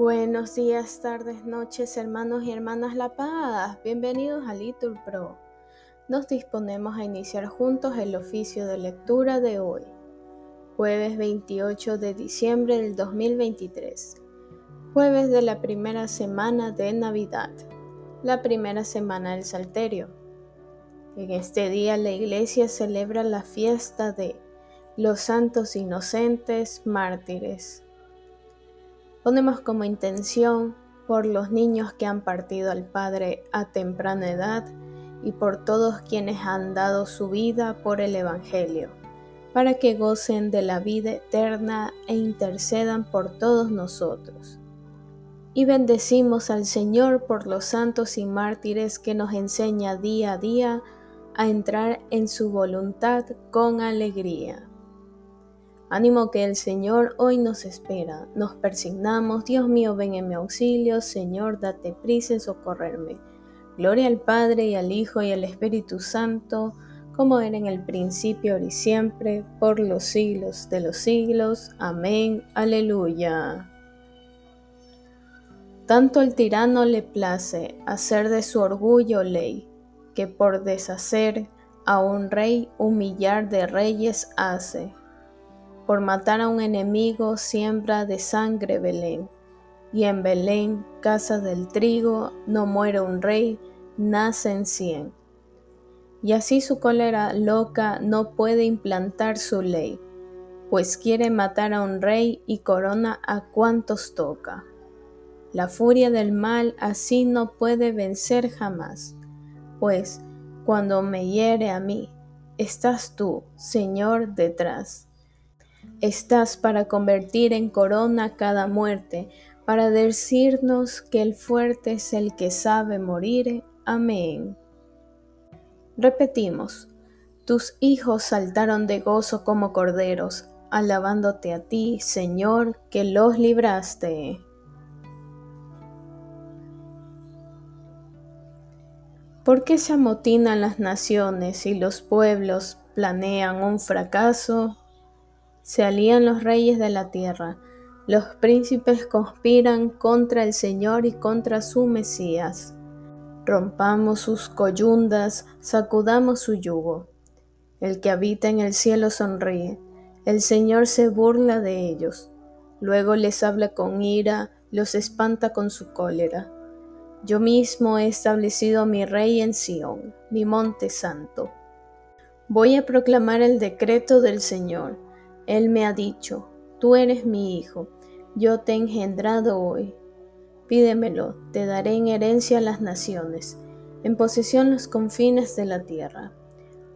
Buenos días, tardes, noches, hermanos y hermanas La Paz. Bienvenidos a Litur Pro. Nos disponemos a iniciar juntos el oficio de lectura de hoy, jueves 28 de diciembre del 2023, jueves de la primera semana de Navidad, la primera semana del Salterio. En este día la iglesia celebra la fiesta de los santos inocentes mártires Ponemos como intención por los niños que han partido al Padre a temprana edad y por todos quienes han dado su vida por el Evangelio, para que gocen de la vida eterna e intercedan por todos nosotros. Y bendecimos al Señor por los santos y mártires que nos enseña día a día a entrar en su voluntad con alegría. Ánimo que el Señor hoy nos espera. Nos persignamos. Dios mío, ven en mi auxilio. Señor, date prisa en socorrerme. Gloria al Padre y al Hijo y al Espíritu Santo, como era en el principio, ahora y siempre, por los siglos de los siglos. Amén. Aleluya. Tanto al tirano le place hacer de su orgullo ley, que por deshacer a un rey humillar de reyes hace por matar a un enemigo siembra de sangre Belén. Y en Belén, casa del trigo, no muere un rey, nacen cien. Y así su cólera loca no puede implantar su ley, pues quiere matar a un rey y corona a cuantos toca. La furia del mal así no puede vencer jamás, pues cuando me hiere a mí, estás tú, Señor, detrás. Estás para convertir en corona cada muerte, para decirnos que el fuerte es el que sabe morir. Amén. Repetimos, tus hijos saltaron de gozo como corderos, alabándote a ti, Señor, que los libraste. ¿Por qué se amotinan las naciones y los pueblos planean un fracaso? Se alían los reyes de la tierra, los príncipes conspiran contra el Señor y contra su Mesías. Rompamos sus coyundas, sacudamos su yugo. El que habita en el cielo sonríe, el Señor se burla de ellos. Luego les habla con ira, los espanta con su cólera. Yo mismo he establecido mi rey en Sión, mi monte santo. Voy a proclamar el decreto del Señor él me ha dicho, tú eres mi hijo, yo te he engendrado hoy. Pídemelo, te daré en herencia las naciones, en posesión los confines de la tierra.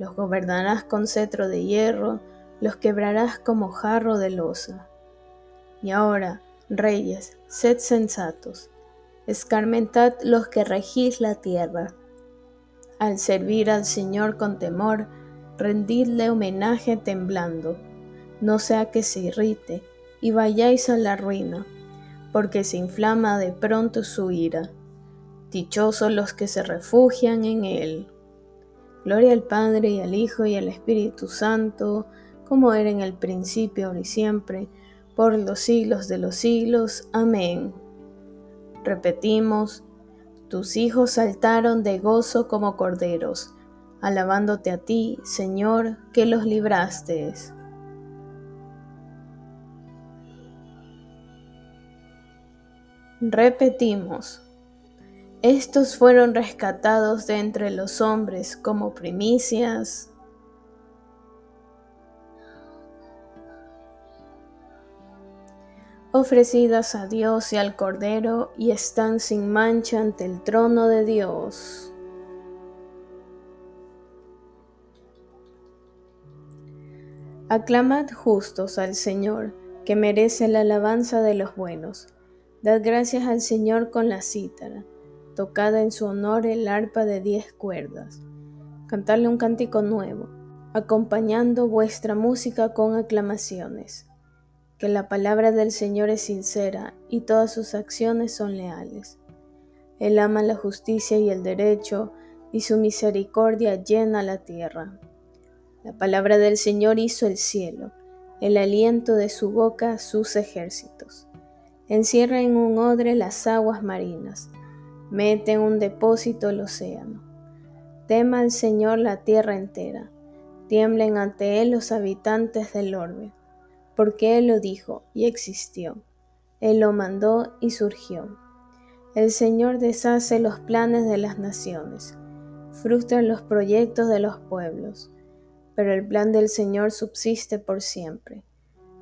Los gobernarás con cetro de hierro, los quebrarás como jarro de losa. Y ahora, reyes, sed sensatos, escarmentad los que regís la tierra. Al servir al Señor con temor, rendidle homenaje temblando no sea que se irrite y vayáis a la ruina, porque se inflama de pronto su ira. Dichosos los que se refugian en él. Gloria al Padre y al Hijo y al Espíritu Santo, como era en el principio, y siempre, por los siglos de los siglos. Amén. Repetimos, tus hijos saltaron de gozo como corderos, alabándote a ti, Señor, que los libraste. Repetimos, estos fueron rescatados de entre los hombres como primicias. ofrecidas a Dios y al Cordero y están sin mancha ante el trono de Dios. Aclamad justos al Señor, que merece la alabanza de los buenos Dad gracias al Señor con la cítara, tocada en su honor el arpa de diez cuerdas. Cantadle un cántico nuevo, acompañando vuestra música con aclamaciones. Que la palabra del Señor es sincera y todas sus acciones son leales. Él ama la justicia y el derecho, y su misericordia llena la tierra. La palabra del Señor hizo el cielo, el aliento de su boca sus ejércitos. Encierra en un odre las aguas marinas, mete en un depósito el océano. Tema al Señor la tierra entera, tiemblen ante Él los habitantes del orbe, porque Él lo dijo y existió, Él lo mandó y surgió. El Señor deshace los planes de las naciones, frustra los proyectos de los pueblos, pero el plan del Señor subsiste por siempre,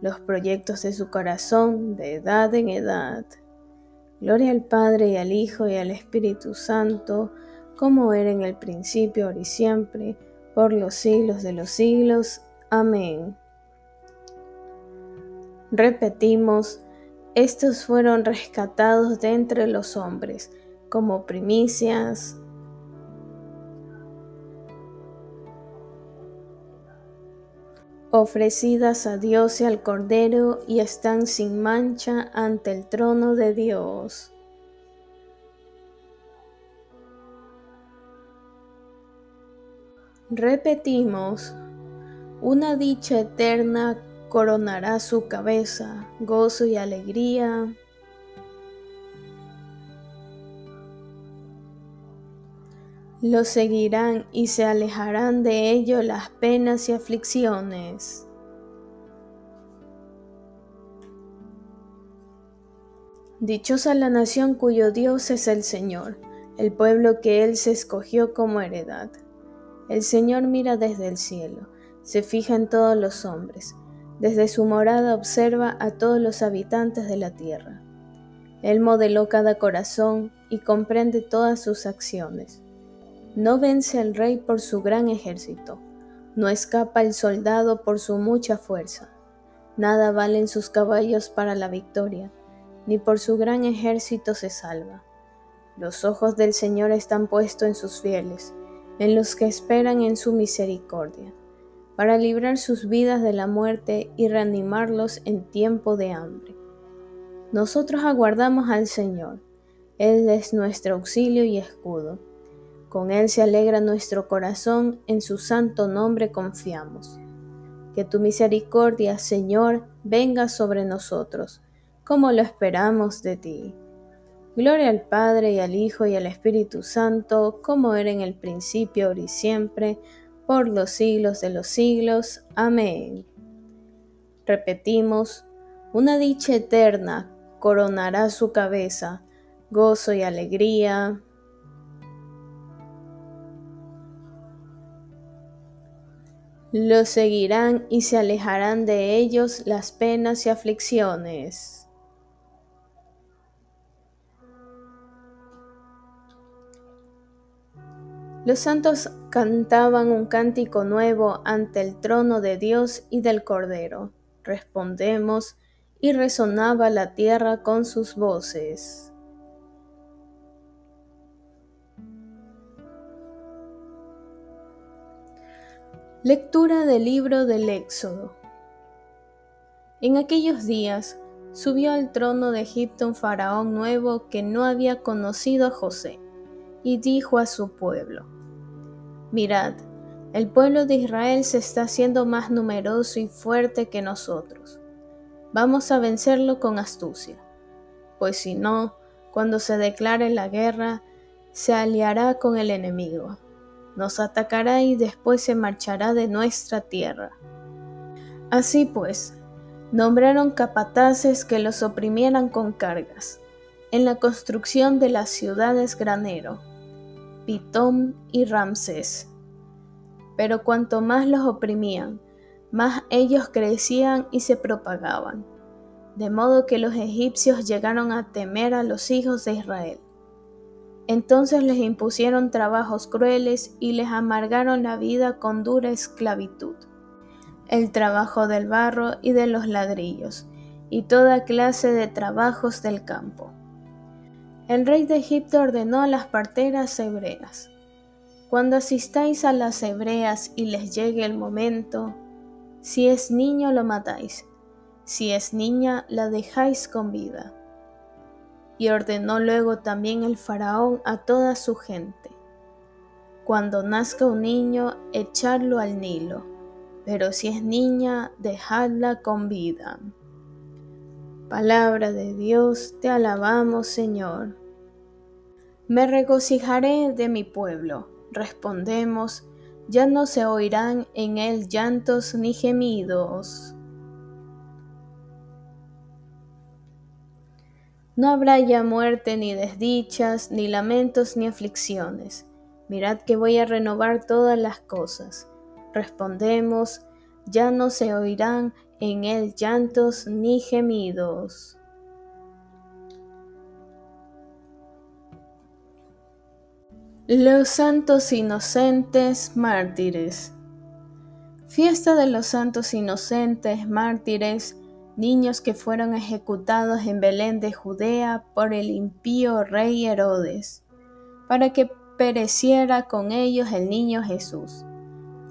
los proyectos de su corazón de edad en edad. Gloria al Padre y al Hijo y al Espíritu Santo, como era en el principio, ahora y siempre, por los siglos de los siglos. Amén. Repetimos, estos fueron rescatados de entre los hombres como primicias. Ofrecidas a Dios y al Cordero y están sin mancha ante el trono de Dios. Repetimos, una dicha eterna coronará su cabeza, gozo y alegría. Lo seguirán y se alejarán de ello las penas y aflicciones. Dichosa la nación cuyo Dios es el Señor, el pueblo que Él se escogió como heredad. El Señor mira desde el cielo, se fija en todos los hombres, desde su morada observa a todos los habitantes de la tierra. Él modeló cada corazón y comprende todas sus acciones. No vence al rey por su gran ejército, no escapa el soldado por su mucha fuerza. Nada valen sus caballos para la victoria, ni por su gran ejército se salva. Los ojos del Señor están puestos en sus fieles en los que esperan en su misericordia, para librar sus vidas de la muerte y reanimarlos en tiempo de hambre. Nosotros aguardamos al Señor, Él es nuestro auxilio y escudo. Con Él se alegra nuestro corazón, en su santo nombre confiamos. Que tu misericordia, Señor, venga sobre nosotros, como lo esperamos de ti. Gloria al Padre y al Hijo y al Espíritu Santo, como era en el principio, ahora y siempre, por los siglos de los siglos. Amén. Repetimos, una dicha eterna coronará su cabeza, gozo y alegría. Lo seguirán y se alejarán de ellos las penas y aflicciones. Los santos cantaban un cántico nuevo ante el trono de Dios y del Cordero. Respondemos, y resonaba la tierra con sus voces. Lectura del libro del Éxodo. En aquellos días subió al trono de Egipto un faraón nuevo que no había conocido a José, y dijo a su pueblo, Mirad, el pueblo de Israel se está haciendo más numeroso y fuerte que nosotros. Vamos a vencerlo con astucia, pues si no, cuando se declare la guerra, se aliará con el enemigo, nos atacará y después se marchará de nuestra tierra. Así pues, nombraron capataces que los oprimieran con cargas, en la construcción de las ciudades granero, Pitón y Ramsés. Pero cuanto más los oprimían, más ellos crecían y se propagaban, de modo que los egipcios llegaron a temer a los hijos de Israel. Entonces les impusieron trabajos crueles y les amargaron la vida con dura esclavitud, el trabajo del barro y de los ladrillos, y toda clase de trabajos del campo. El rey de Egipto ordenó a las parteras hebreas, cuando asistáis a las hebreas y les llegue el momento, si es niño lo matáis, si es niña la dejáis con vida. Y ordenó luego también el faraón a toda su gente, cuando nazca un niño, echarlo al Nilo, pero si es niña, dejadla con vida. Palabra de Dios, te alabamos Señor. Me regocijaré de mi pueblo, respondemos, ya no se oirán en él llantos ni gemidos. No habrá ya muerte ni desdichas, ni lamentos ni aflicciones. Mirad que voy a renovar todas las cosas. Respondemos, ya no se oirán en él llantos ni gemidos. Los santos inocentes mártires. Fiesta de los santos inocentes mártires niños que fueron ejecutados en Belén de Judea por el impío rey Herodes, para que pereciera con ellos el niño Jesús,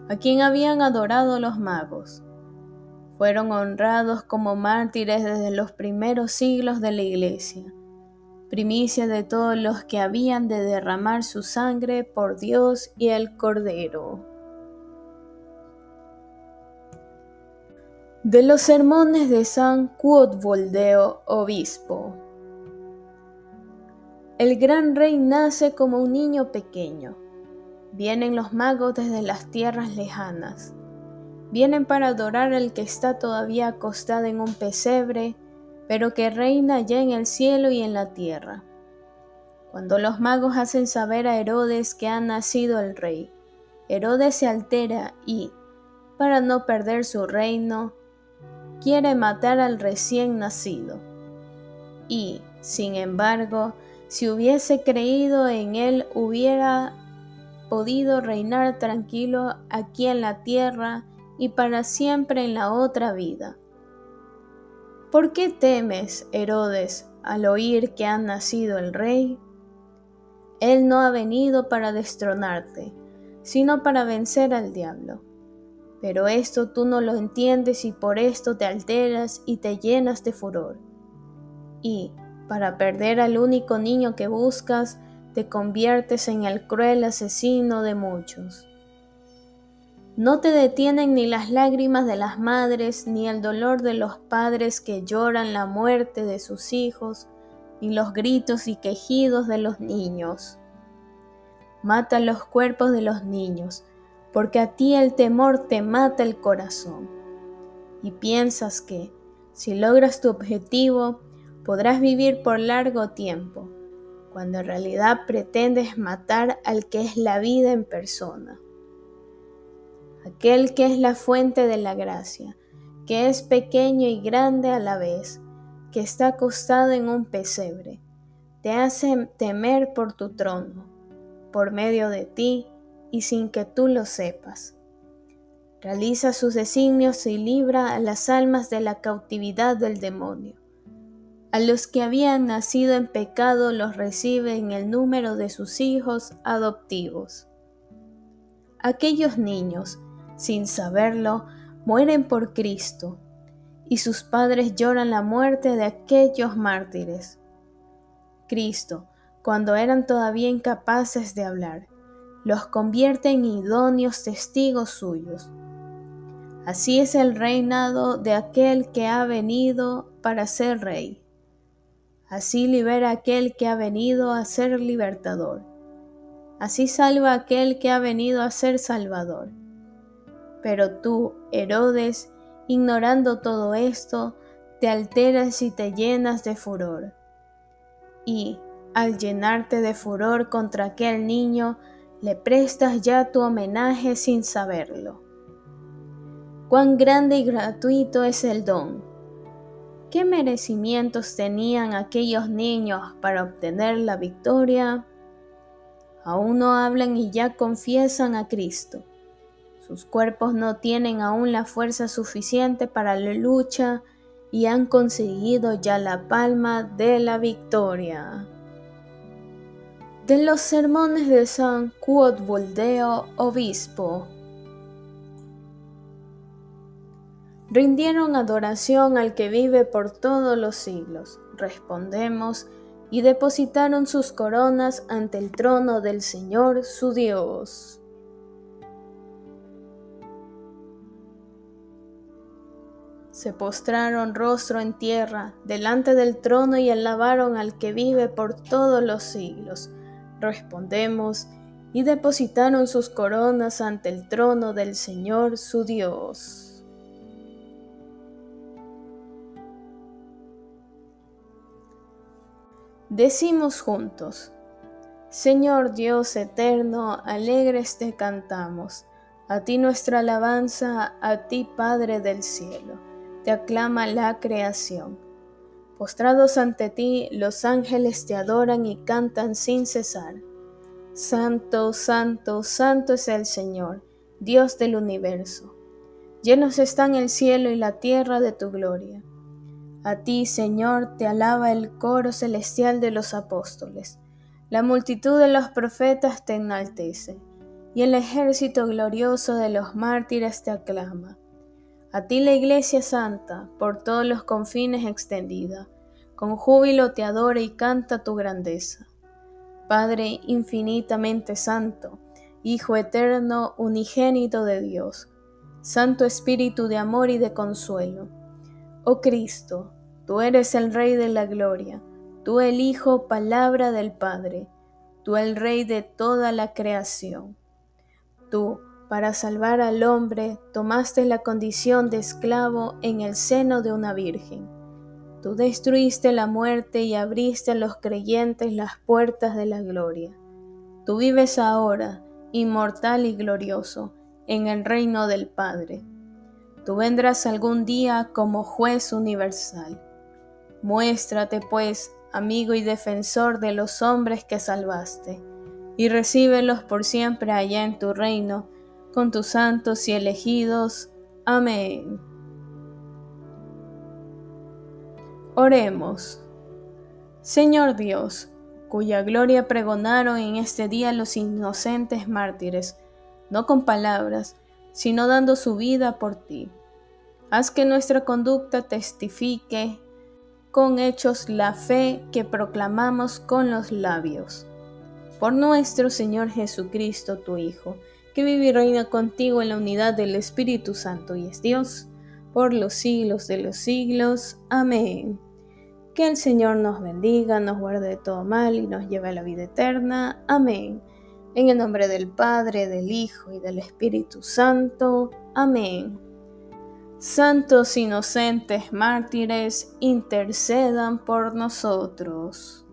a quien habían adorado los magos. Fueron honrados como mártires desde los primeros siglos de la Iglesia, primicia de todos los que habían de derramar su sangre por Dios y el Cordero. De los sermones de San Cuotvoldeo, obispo. El gran rey nace como un niño pequeño. Vienen los magos desde las tierras lejanas. Vienen para adorar al que está todavía acostado en un pesebre, pero que reina ya en el cielo y en la tierra. Cuando los magos hacen saber a Herodes que ha nacido el rey, Herodes se altera y, para no perder su reino, quiere matar al recién nacido. Y, sin embargo, si hubiese creído en él, hubiera podido reinar tranquilo aquí en la tierra y para siempre en la otra vida. ¿Por qué temes, Herodes, al oír que ha nacido el rey? Él no ha venido para destronarte, sino para vencer al diablo. Pero esto tú no lo entiendes y por esto te alteras y te llenas de furor. Y, para perder al único niño que buscas, te conviertes en el cruel asesino de muchos. No te detienen ni las lágrimas de las madres, ni el dolor de los padres que lloran la muerte de sus hijos, ni los gritos y quejidos de los niños. Mata los cuerpos de los niños, porque a ti el temor te mata el corazón. Y piensas que, si logras tu objetivo, podrás vivir por largo tiempo, cuando en realidad pretendes matar al que es la vida en persona. Aquel que es la fuente de la gracia, que es pequeño y grande a la vez, que está acostado en un pesebre, te hace temer por tu trono. Por medio de ti, y sin que tú lo sepas. Realiza sus designios y libra a las almas de la cautividad del demonio. A los que habían nacido en pecado los recibe en el número de sus hijos adoptivos. Aquellos niños, sin saberlo, mueren por Cristo, y sus padres lloran la muerte de aquellos mártires. Cristo, cuando eran todavía incapaces de hablar, los convierte en idóneos testigos suyos. Así es el reinado de aquel que ha venido para ser rey. Así libera aquel que ha venido a ser libertador. Así salva aquel que ha venido a ser salvador. Pero tú, Herodes, ignorando todo esto, te alteras y te llenas de furor. Y, al llenarte de furor contra aquel niño, le prestas ya tu homenaje sin saberlo. Cuán grande y gratuito es el don. ¿Qué merecimientos tenían aquellos niños para obtener la victoria? Aún no hablan y ya confiesan a Cristo. Sus cuerpos no tienen aún la fuerza suficiente para la lucha y han conseguido ya la palma de la victoria. De los sermones de San Cuotvoldeo, obispo. Rindieron adoración al que vive por todos los siglos, respondemos, y depositaron sus coronas ante el trono del Señor su Dios. se postraron rostro en tierra delante del trono y alabaron al que vive por todos los siglos. Respondemos, y depositaron sus coronas ante el trono del Señor su Dios. Decimos juntos, Señor Dios eterno, alegres te cantamos, a ti nuestra alabanza, a ti Padre del cielo, te aclama la creación. Postrados ante ti, los ángeles te adoran y cantan sin cesar. Santo, santo, santo es el Señor, Dios del universo. Llenos están el cielo y la tierra de tu gloria. A ti, Señor, te alaba el coro celestial de los apóstoles. La multitud de los profetas te enaltece, y el ejército glorioso de los mártires te aclama. A ti la Iglesia Santa, por todos los confines extendida, con júbilo te adora y canta tu grandeza. Padre infinitamente santo, Hijo eterno, unigénito de Dios, Santo Espíritu de amor y de consuelo. Oh Cristo, tú eres el Rey de la gloria, tú el Hijo, palabra del Padre, tú el Rey de toda la creación. Tú, para salvar al hombre, tomaste la condición de esclavo en el seno de una virgen Tú destruiste la muerte y abriste a los creyentes las puertas de la gloria. Tú vives ahora, inmortal y glorioso, en el reino del Padre. Tú vendrás algún día como juez universal. Muéstrate, pues, amigo y defensor de los hombres que salvaste, y recíbelos por siempre allá en tu reino, con tus santos y elegidos. Amén. Oremos. Señor Dios, cuya gloria pregonaron en este día los inocentes mártires, no con palabras, sino dando su vida por ti. Haz que nuestra conducta testifique con hechos la fe que proclamamos con los labios. Por nuestro Señor Jesucristo, tu Hijo, que vive y reina contigo en la unidad del Espíritu Santo y es Dios, por los siglos de los siglos. Amén. Que el Señor nos bendiga, nos guarde de todo mal y nos lleve a la vida eterna. Amén. En el nombre del Padre, del Hijo y del Espíritu Santo. Amén. Santos inocentes mártires, intercedan por nosotros.